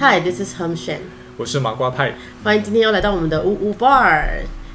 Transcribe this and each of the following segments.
Hi，this is Hum Shen 我是麻瓜派。欢迎今天又来到我们的呜呜 bar。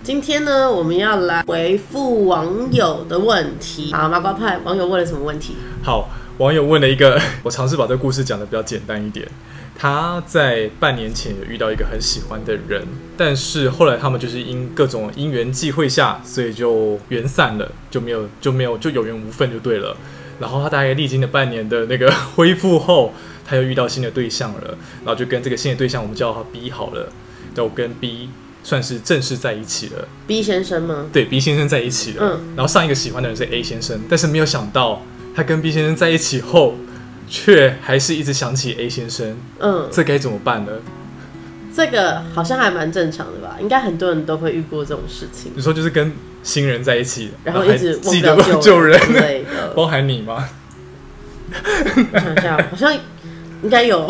今天呢，我们要来回复网友的问题。好，麻瓜派网友问了什么问题？好，网友问了一个，我尝试把这个故事讲的比较简单一点。他在半年前有遇到一个很喜欢的人，但是后来他们就是因各种因缘际会下，所以就缘散了，就没有就没有就有缘无分就对了。然后他大概历经了半年的那个 恢复后，他又遇到新的对象了，然后就跟这个新的对象，我们叫他 B 好了，就跟 B 算是正式在一起了。B 先生吗？对 B 先生在一起了，嗯然后上一个喜欢的人是 A 先生，但是没有想到他跟 B 先生在一起后，却还是一直想起 A 先生，嗯，这该怎么办呢？这个好像还蛮正常的吧？应该很多人都会遇过这种事情，你说就是跟新人在一起，然后一直忘记不了得旧人，之类的。包含你吗？我想一下，好像应该有。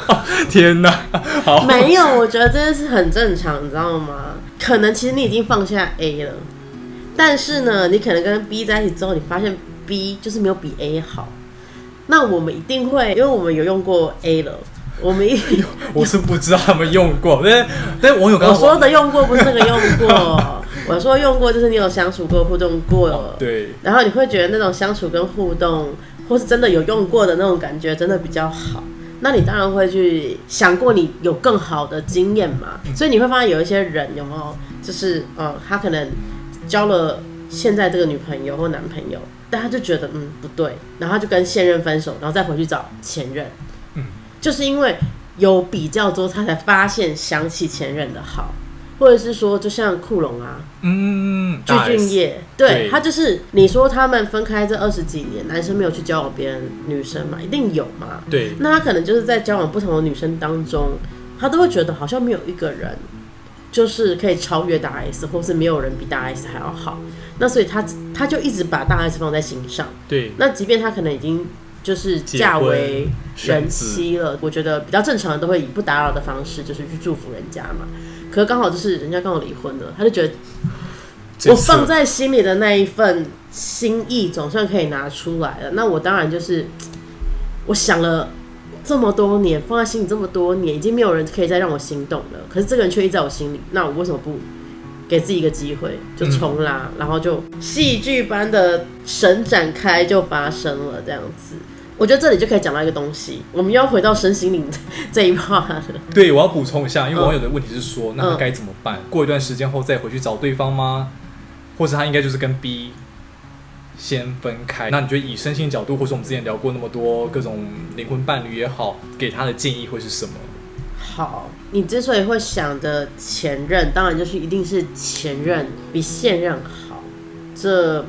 天哪，好，没有，我觉得这件事很正常，你知道吗？可能其实你已经放下 A 了，但是呢，你可能跟 B 在一起之后，你发现 B 就是没有比 A 好。那我们一定会，因为我们有用过 A 了，我们一 我是不知道他们用过，但但我刚说的用过不是那个用过，我说用过就是你有相处过、互动过，对，然后你会觉得那种相处跟互动，或是真的有用过的那种感觉，真的比较好。那你当然会去想过你有更好的经验嘛，所以你会发现有一些人有没有，就是呃，他可能交了现在这个女朋友或男朋友，但他就觉得嗯不对，然后他就跟现任分手，然后再回去找前任，嗯，就是因为有比较之后，他才发现想起前任的好，或者是说，就像库龙啊，嗯，具俊晔，对对他就是你说他们分开这二十几年，男生没有去交往别人女生嘛，一定有嘛。对，那他可能就是在交往不同的女生当中，他都会觉得好像没有一个人就是可以超越大 S，或是没有人比大 S 还要好。那所以他他就一直把大 S 放在心上。对，那即便他可能已经就是嫁为人妻了，我觉得比较正常的都会以不打扰的方式，就是去祝福人家嘛。可是刚好就是人家刚好离婚了，他就觉得我放在心里的那一份心意总算可以拿出来了。那我当然就是我想了这么多年，放在心里这么多年，已经没有人可以再让我心动了。可是这个人却一直在我心里，那我为什么不给自己一个机会，就重啦，然后就戏剧般的神展开就发生了这样子。我觉得这里就可以讲到一个东西，我们又要回到身心灵这一 part 了。对，我要补充一下，因为嗯网友的问题是说，那他该怎么办？过一段时间后再回去找对方吗？或者他应该就是跟 B 先分开？那你觉得以身心角度，或是我们之前聊过那么多各种灵魂伴侣也好，给他的建议会是什么？好，你之所以会想着前任，当然就是一定是前任比现任好，这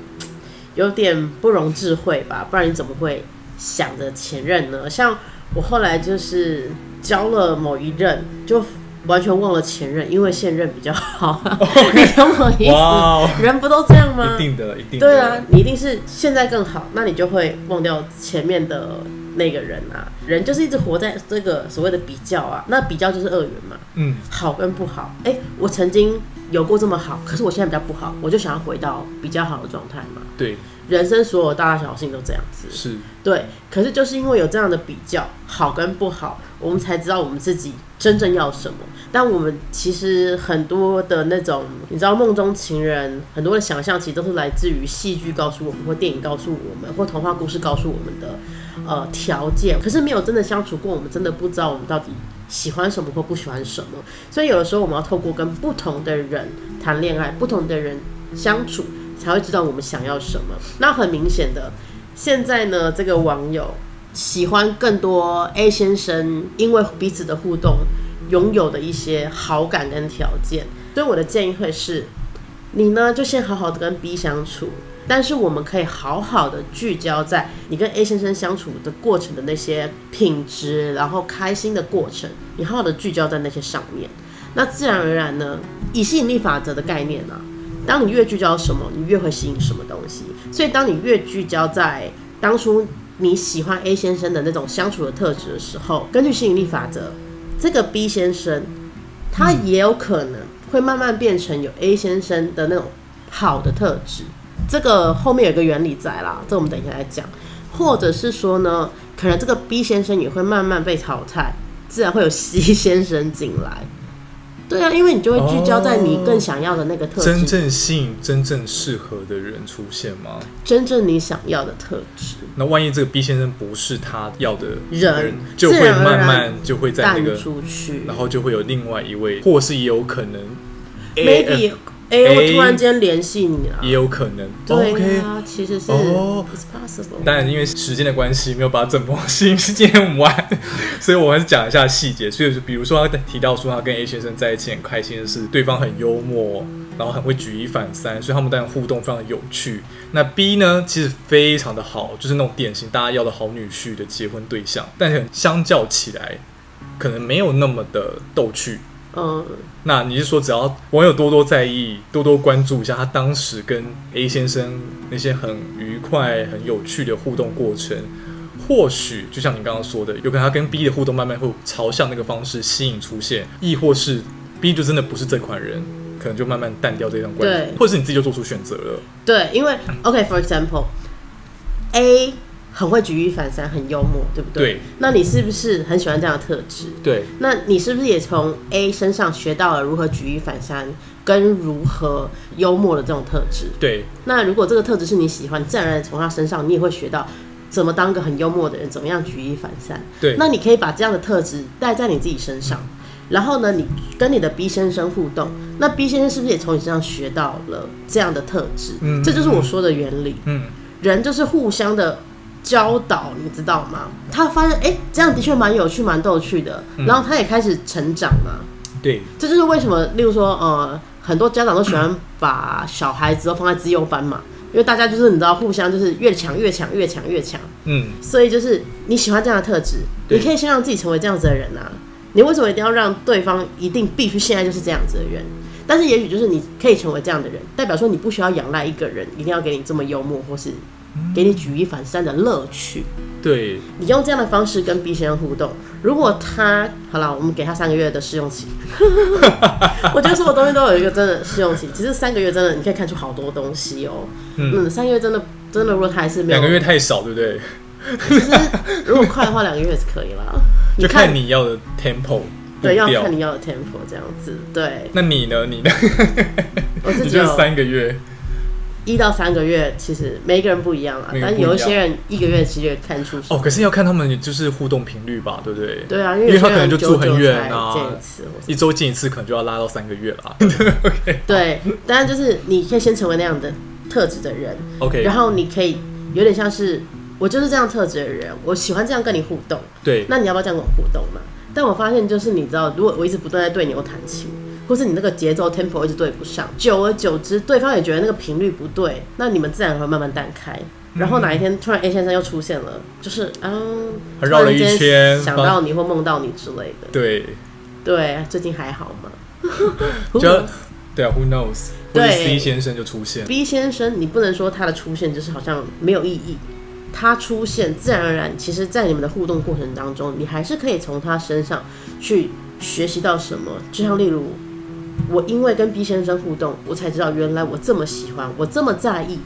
有点不容智慧吧？不然你怎么会想着前任呢？像我后来就是交了某一任，就完全忘了前任，因为现任比较好。你懂我意思？人不都这样吗？一定的，一定的。对啊，你一定是现在更好，那你就会忘掉前面的那个人啊。人就是一直活在这个所谓的比较啊，那比较就是二元嘛，嗯，好跟不好。哎、我曾经有过这么好，可是我现在比较不好，我就想要回到比较好的状态嘛。对，人生所有大大小小事情都这样子，是，对。可是就是因为有这样的比较，好跟不好，我们才知道我们自己真正要什么。但我们其实很多的那种，你知道梦中情人，很多的想象其实都是来自于戏剧告诉我们，或电影告诉我们，或童话故事告诉我们的呃条件。可是没有真的相处过，我们真的不知道我们到底喜欢什么或不喜欢什么。所以有的时候我们要透过跟不同的人谈恋爱，不同的人相处，才会知道我们想要什么。那很明显的，现在呢，这个网友喜欢更多 A 先生，因为彼此的互动拥有的一些好感跟条件。所以我的建议会是，你呢就先好好的跟 B 相处，但是我们可以好好的聚焦在你跟 A 先生相处的过程的那些品质，然后开心的过程，你好好的聚焦在那些上面。那自然而然呢，以吸引力法则的概念啊，当你越聚焦什么，你越会吸引什么东西。所以，当你越聚焦在当初你喜欢 A 先生的那种相处的特质的时候，根据吸引力法则，这个 B 先生他也有可能会慢慢变成有 A 先生的那种好的特质。这个后面有个原理在啦，这我们等一下来讲。或者是说呢，可能这个 B 先生也会慢慢被淘汰，自然会有 C 先生进来。对啊，因为你就会聚焦在你更想要的那个特质，真正吸引、真正适合的人出现吗？真正你想要的特质。那万一这个 B 先生不是他要的人，就会慢慢就会在那个出去，然后就会有另外一位，或是也有可能，maybe。哎，我突然间联系你了，也有可能。对啊，其实是哦 possible。当然，因为时间的关系，没有把整封信念完，所以我还是讲一下细节。所以，比如说他提到说，他跟 A 先生在一起很开心的是，对方很幽默，然后很会举一反三，所以他们当然互动非常有趣。那 B 呢，其实非常的好，就是那种典型大家要的好女婿的结婚对象，但是相较起来，可能没有那么的逗趣。嗯，那你是说，只要网友多多在意、多多关注一下他当时跟 A 先生那些很愉快、很有趣的互动过程，或许就像你刚刚说的，有可能他跟 B 的互动慢慢会朝向那个方式吸引出现，亦或是 B 就真的不是这款人，可能就慢慢淡掉这段关系，或者是你自己就做出选择了。对，因为 OK，for example，A。很会举一反三，很幽默，对不对？对。那你是不是很喜欢这样的特质？对。那你是不是也从 A 身上学到了如何举一反三，跟如何幽默的这种特质？对。那如果这个特质是你喜欢，自然而然从他身上你也会学到怎么当个很幽默的人，怎么样举一反三。对。那你可以把这样的特质带在你自己身上，然后呢，你跟你的 B 先生互动，那 B 先生是不是也从你身上学到了这样的特质？嗯。这就是我说的原理。嗯。人就是互相的。教导你知道吗？他发现哎，这样的确蛮有趣、蛮逗趣的。然后他也开始成长嘛。对，这就是为什么，例如说，呃，很多家长都喜欢把小孩子都放在自幼班嘛，因为大家就是你知道，互相就是越强越强，越强越强。嗯。所以就是你喜欢这样的特质，你可以先让自己成为这样子的人啊。你为什么一定要让对方一定必须现在就是这样子的人？但是也许就是你可以成为这样的人，代表说你不需要仰赖一个人，一定要给你这么幽默或是。给你举一反三的乐趣，对你用这样的方式跟 B 先生互动。如果他好了，我们给他三个月的试用期。我觉得所有东西都有一个真的试用期。其实三个月真的你可以看出好多东西哦。嗯，三个月真的真的，如果他还是没有两个月太少，对不对？其实如果快的话，两个月是可以了。就看你要的 tempo，对，要看你要的 tempo 这样子。对，那你呢？你呢？我是觉得三个月。一到三个月，其实每一个人不一样啊。但有一些人一个月其实看出哦，可是要看他们就是互动频率吧，对不对？对啊，因为他可能就住很远啊，见一次，一周见一次，可能就要拉到三个月了。OK，对，当然就是你可以先成为那样的特质的人，OK，然后你可以有点像是我就是这样特质的人，我喜欢这样跟你互动，对，那你要不要这样跟我互动嘛？但我发现就是你知道，如果我一直不断在对牛弹琴。或是你那个节奏 tempo 一直对不上，久而久之，对方也觉得那个频率不对，那你们自然会慢慢淡开。然后哪一天突然 A 先生又出现了，就是嗯，绕了一圈，想到你或梦到你之类的。对，对，最近还好吗？就对啊，Who knows？对，C 先生就出现。B 先生，你不能说他的出现就是好像没有意义，他出现自然而然，其实在你们的互动过程当中，你还是可以从他身上去学习到什么，就像例如。我因为跟 B 先生互动，我才知道原来我这么喜欢，我这么在意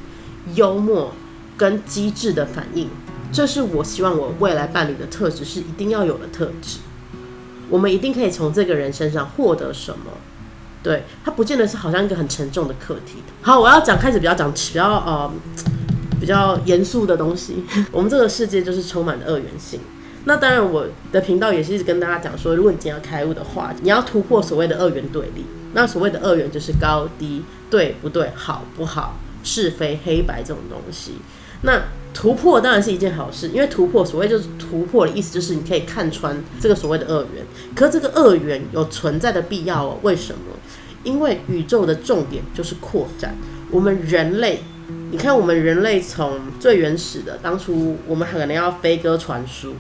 幽默跟机智的反应，这是我希望我未来伴侣的特质是一定要有的特质。我们一定可以从这个人身上获得什么？对他不见得是好像一个很沉重的课题。好，我要讲开始比较讲比较呃比较严肃的东西。我们这个世界就是充满了二元性。那当然，我的频道也是一直跟大家讲说，如果你今天要开悟的话，你要突破所谓的二元对立。那所谓的二元就是高低、对不对、好不好、是非黑白这种东西。那突破当然是一件好事，因为突破所谓就是突破的意思，就是你可以看穿这个所谓的二元。可这个二元有存在的必要哦？为什么？因为宇宙的重点就是扩展。我们人类，你看我们人类从最原始的当初，我们可能要飞鸽传书。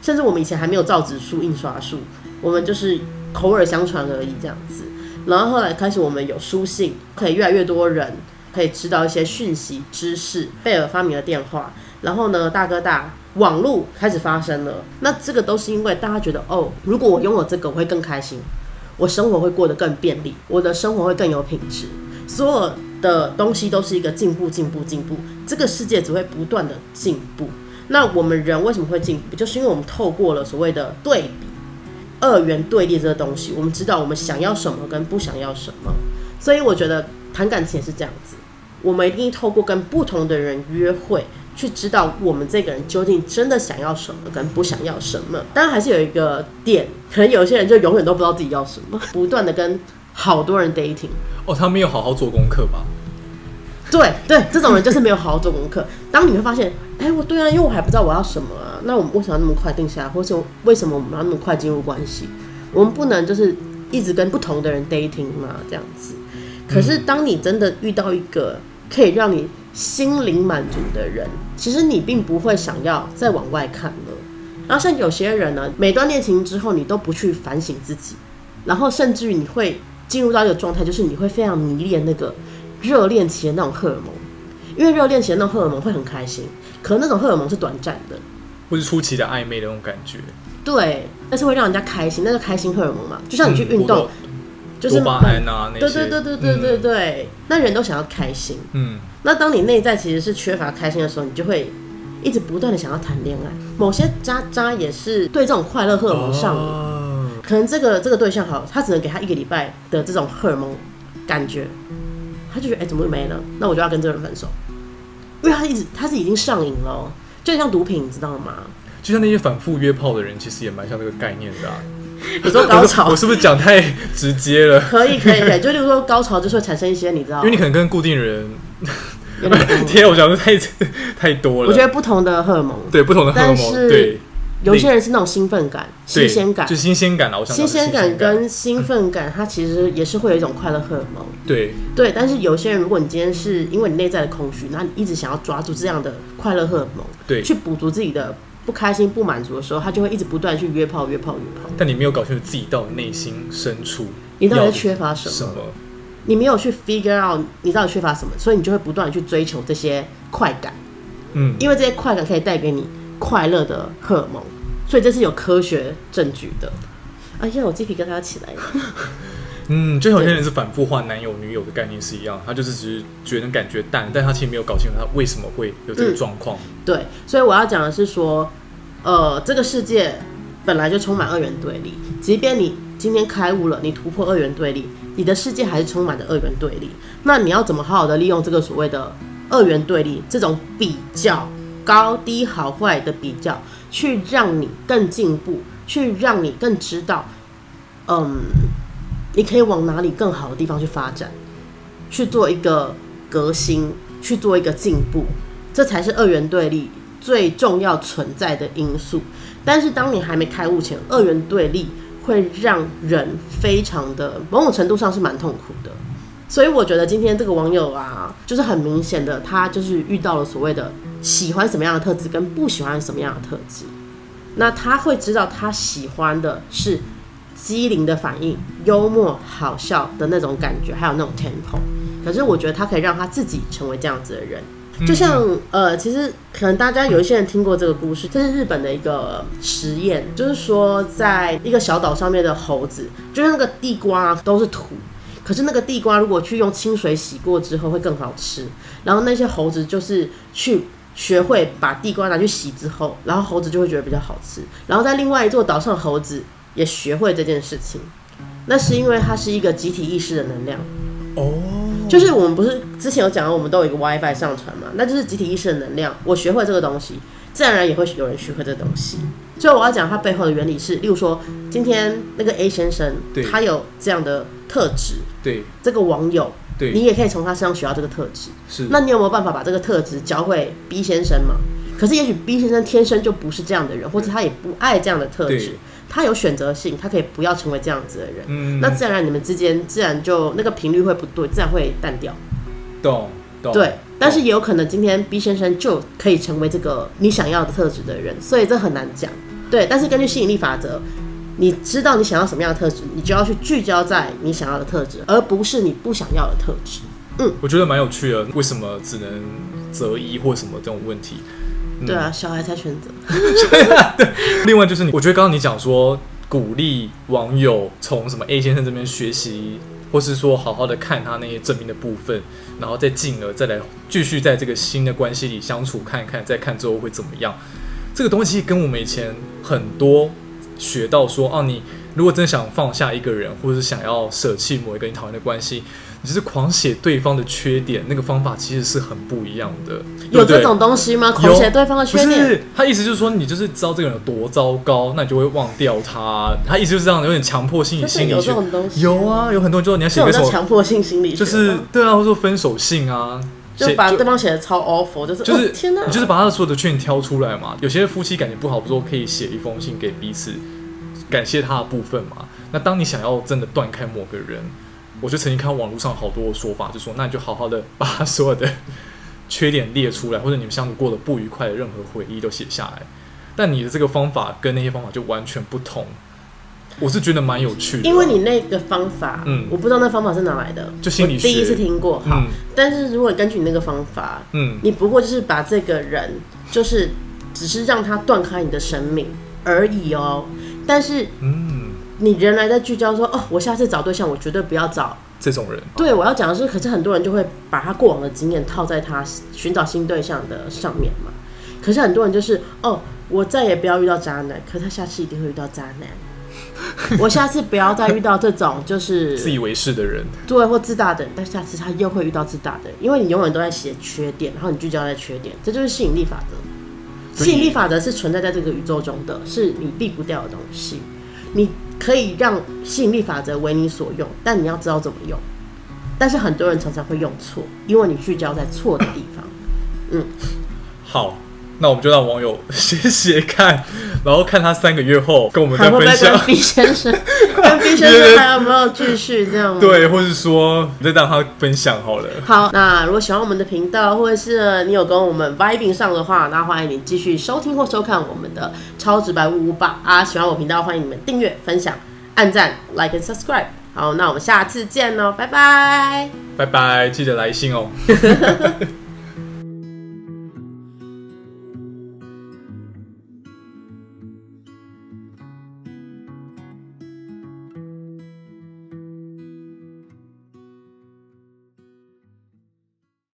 甚至我们以前还没有造纸术、印刷术，我们就是口耳相传而已这样子。然后后来开始，我们有书信，可以越来越多人可以知道一些讯息、知识。贝尔发明了电话，然后呢，大哥大网络开始发生了。那这个都是因为大家觉得，哦，如果我拥有这个，我会更开心，我生活会过得更便利，我的生活会更有品质。所有的东西都是一个进步、进步、进步，这个世界只会不断的进步。那我们人为什么会进步？就是因为我们透过了所谓的对比，二元对立这个东西，我们知道我们想要什么跟不想要什么。所以我觉得谈感情也是这样子，我们一定透过跟不同的人约会，去知道我们这个人究竟真的想要什么跟不想要什么。当然还是有一个点，可能有些人就永远都不知道自己要什么，不断的跟好多人 dating。哦，他没有好好做功课吧？对对，这种人就是没有好好做功课。当你会发现，哎，我对啊，因为我还不知道我要什么啊，那我们为什么要那么快定下来，或是为什么我们要那么快进入关系？我们不能就是一直跟不同的人 dating 嘛，这样子。可是当你真的遇到一个可以让你心灵满足的人，其实你并不会想要再往外看了。然后像有些人呢，每段恋情之后，你都不去反省自己，然后甚至于你会进入到一个状态，就是你会非常迷恋那个热恋期的那种荷尔蒙，因为热恋期的那种荷尔蒙会很开心，可那种荷尔蒙是短暂的，或是初期的暧昧的那种感觉。对，但是会让人家开心，那是开心荷尔蒙嘛，就像你去运动。多巴胺啊，那些。对对对对对对对，那人都想要开心，嗯，那当你内在其实是缺乏开心的时候，你就会一直不断的想要谈恋爱。某些渣渣也是对这种快乐荷尔蒙上瘾，可能这个这个对象好，他只能给他一个礼拜的这种荷尔蒙感觉，他就觉得哎怎么没呢，那我就要跟这个人分手，因为他一直他是已经上瘾了，就像毒品，你知道吗？就像那些反复约炮的人，其实也蛮像这个概念的。你说高潮，我是不是讲太直接了？可以可以可以，就例如说高潮就是会产生一些，你知道，因为你可能跟固定人，天，我讲的太太多了。我觉得不同的荷尔蒙，对不同的荷尔蒙，对，有些人是那种兴奋感、新鲜感，就新鲜感了。我想新鲜感跟兴奋感，它其实也是会有一种快乐荷尔蒙。对对，但是有些人，如果你今天是因为你内在的空虚，那你一直想要抓住这样的快乐荷尔蒙，对，去补足自己的。不开心、不满足的时候，他就会一直不断去约炮、约炮、约炮。但你没有搞清楚自己到底内心深处，你到底缺乏什么？你没有去 figure out 你到底缺乏什么，所以你就会不断的去追求这些快感。嗯，因为这些快感可以带给你快乐的荷尔蒙，所以这是有科学证据的。哎呀，我鸡皮疙瘩要起来了。嗯，就有些人是反复换男友、女友的概念是一样，他就是只是觉得感觉淡，但他其实没有搞清楚他为什么会有这个状况。对，所以我要讲的是说，呃，这个世界本来就充满二元对立，即便你今天开悟了，你突破二元对立，你的世界还是充满着二元对立。那你要怎么好好的利用这个所谓的二元对立这种比较高低好坏的比较，去让你更进步，去让你更知道，嗯。你可以往哪里更好的地方去发展，去做一个革新，去做一个进步，这才是二元对立最重要存在的因素。但是当你还没开悟前，二元对立会让人非常的某种程度上是蛮痛苦的。所以我觉得今天这个网友啊，就是很明显的，他就是遇到了所谓的喜欢什么样的特质跟不喜欢什么样的特质。那他会知道他喜欢的是。机灵的反应、幽默、好笑的那种感觉，还有那种 tempo。可是我觉得他可以让他自己成为这样子的人。就像呃，其实可能大家有一些人听过这个故事，这是日本的一个实验，就是说在一个小岛上面的猴子，就是那个地瓜都是土，可是那个地瓜如果去用清水洗过之后会更好吃。然后那些猴子就是去学会把地瓜拿去洗之后，然后猴子就会觉得比较好吃。然后在另外一座岛上，猴子。也学会这件事情，那是因为它是一个集体意识的能量哦。就是我们不是之前有讲到，我们都有一个 WiFi 上传嘛，那就是集体意识的能量。我学会这个东西，自然而然也会有人学会这个东西。所以我要讲它背后的原理是，例如说，今天那个 A 先生，他有这样的特质，对这个网友，对你也可以从他身上学到这个特质。是，那你有没有办法把这个特质教会 B 先生嘛？可是也许 B 先生天生就不是这样的人，或者他也不爱这样的特质。他有选择性，他可以不要成为这样子的人。嗯，那自然而然你们之间自然就那个频率会不对，自然会淡掉。懂懂。对，但是也有可能今天 B 先生就可以成为这个你想要的特质的人，所以这很难讲。对，但是根据吸引力法则，你知道你想要什么样的特质，你就要去聚焦在你想要的特质，而不是你不想要的特质。嗯，我觉得蛮有趣的。为什么只能择一或什么这种问题？对啊，小孩才选择。对，另外就是你，我觉得刚刚你讲说鼓励网友从什么 A 先生这边学习，或是说好好的看他那些证明的部分，然后再进而再来继续在这个新的关系里相处，看一看再看之后会怎么样。这个东西跟我们以前很多学到说，哦，你如果真想放下一个人，或者是想要舍弃某一个你讨厌的关系，你就是狂写对方的缺点，那个方法其实是很不一样的。有这种东西吗？狂写对方的缺点，不是，他意思就是说，你就是知道这个人有多糟糕，那你就会忘掉他。他意思就是这样，有点强迫性心理学这种东西？有啊，有很多人就说你要写个什么，强迫性心理学，就是对啊，或者说分手信啊，就把对方写的超 awful，就是就是哦天哪，你就是把他的所有的缺点挑出来嘛。有些夫妻感情不好，不是说可以写一封信给彼此，感谢他的部分嘛。那当你想要真的断开某个人，我就曾经看网络上好多的说法，就说那你就好好的把他所有的 缺点列出来，或者你们相处过的不愉快的任何回忆都写下来。但你的这个方法跟那些方法就完全不同，我是觉得蛮有趣的。因为你那个方法，嗯我不知道那方法是哪来的，就心理学第一次听过。哈，嗯但是如果根据你那个方法，嗯你不过就是把这个人，就是只是让他断开你的生命而已哦。但是嗯，你仍然在聚焦说，哦，我下次找对象，我绝对不要找。这种人对，我要讲的是，可是很多人就会把他过往的经验套在他寻找新对象的上面嘛。可是很多人就是，哦，我再也不要遇到渣男，可他下次一定会遇到渣男。我下次不要再遇到这种就是自以为是的人，对或自大的人，但下次他又会遇到自大的人，因为你永远都在写缺点，然后你聚焦在缺点，这就是吸引力法则。吸引力法则是存在在这个宇宙中的，是你避不掉的东西。你可以让吸引力法则为你所用，但你要知道怎么用。但是很多人常常会用错，因为你聚焦在错的地方。嗯好，那我们就让网友 写写看，然后看他三个月后跟我们再分享跟。B 先生、跟 B 先生 还有没有继续这样吗？对，或是说你再让他分享好了。好，那如果喜欢我们的频道，或者是你有跟我们 vibing 上的话，那欢迎你继续收听或收看我们的超直白五五八啊！喜欢我频道，欢迎你们订阅、分享、按赞、like and subscribe。好，那我们下次见喽，拜拜。拜拜，记得来信哦。